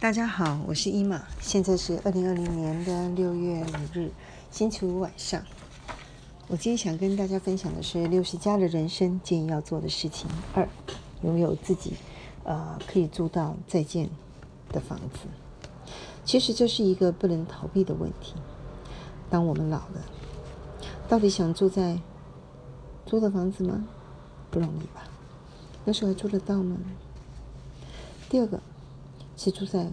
大家好，我是伊玛，现在是二零二零年的六月五日星期五晚上。我今天想跟大家分享的是六十加的人生建议要做的事情二，拥有自己呃可以租到再建的房子。其实这是一个不能逃避的问题。当我们老了，到底想住在租的房子吗？不容易吧？那时候还租得到吗？第二个是住在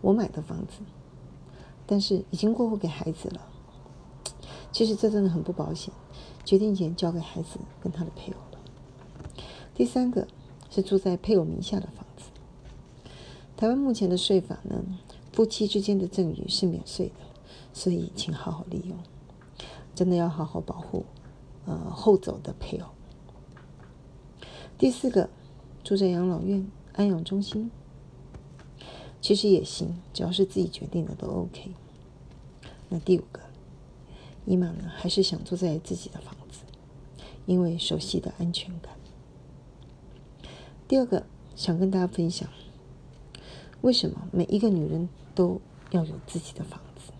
我买的房子，但是已经过户给孩子了。其实这真的很不保险，决定权交给孩子跟他的配偶了。第三个是住在配偶名下的房子。台湾目前的税法呢，夫妻之间的赠与是免税的，所以请好好利用，真的要好好保护呃后走的配偶。第四个住在养老院。安养中心其实也行，只要是自己决定的都 OK。那第五个，伊玛呢还是想住在自己的房子，因为熟悉的安全感。第二个想跟大家分享，为什么每一个女人都要有自己的房子？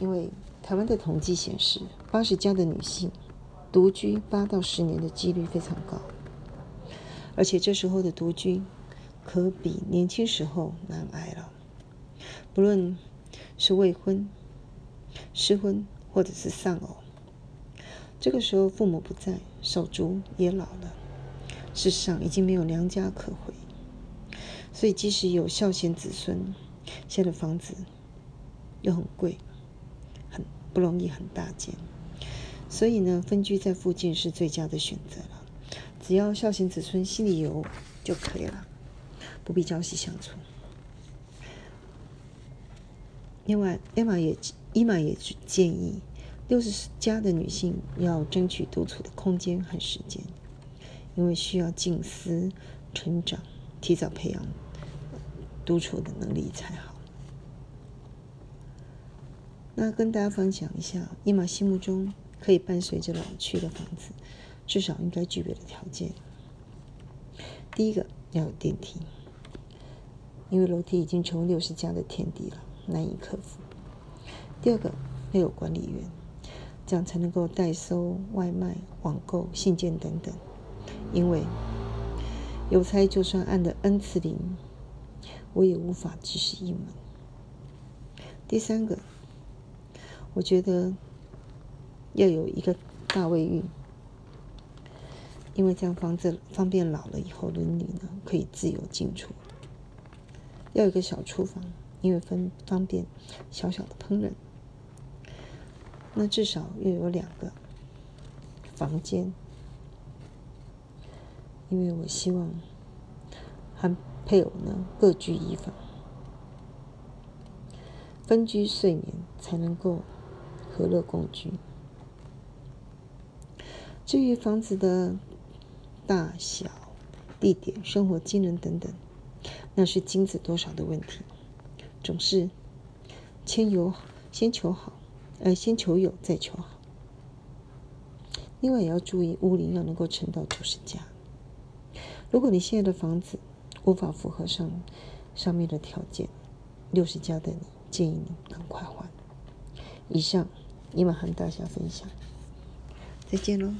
因为台湾的统计显示，八十加的女性独居八到十年的几率非常高。而且这时候的独居，可比年轻时候难挨了。不论是未婚、失婚，或者是丧偶，这个时候父母不在，手足也老了，世上已经没有娘家可回。所以即使有孝贤子孙，现在的房子又很贵，很不容易，很大间。所以呢，分居在附近是最佳的选择了。只要孝贤子孙心里有就可以了，不必朝夕相处。另外，艾玛也伊玛也建议，六十加的女性要争取独处的空间和时间，因为需要静思成长，提早培养独处的能力才好。那跟大家分享一下，伊玛心目中可以伴随着老去的房子。至少应该具备的条件，第一个要有电梯，因为楼梯已经成为六十家的天敌了，难以克服。第二个要有管理员，这样才能够代收外卖、网购、信件等等。因为邮差就算按的 N 次铃，我也无法及时应门。第三个，我觉得要有一个大卫浴。因为这样房子方便老了以后轮椅呢可以自由进出。要有个小厨房，因为分方便小小的烹饪。那至少要有两个房间，因为我希望和配偶呢各居一房，分居睡眠才能够和乐共居。至于房子的。大小、地点、生活机能等等，那是金子多少的问题。总是先有先求好，呃，先求有再求好。另外也要注意屋龄要能够撑到九十家。如果你现在的房子无法符合上上面的条件，六十家的你建议你赶快换。以上，你们和大家分享，再见喽。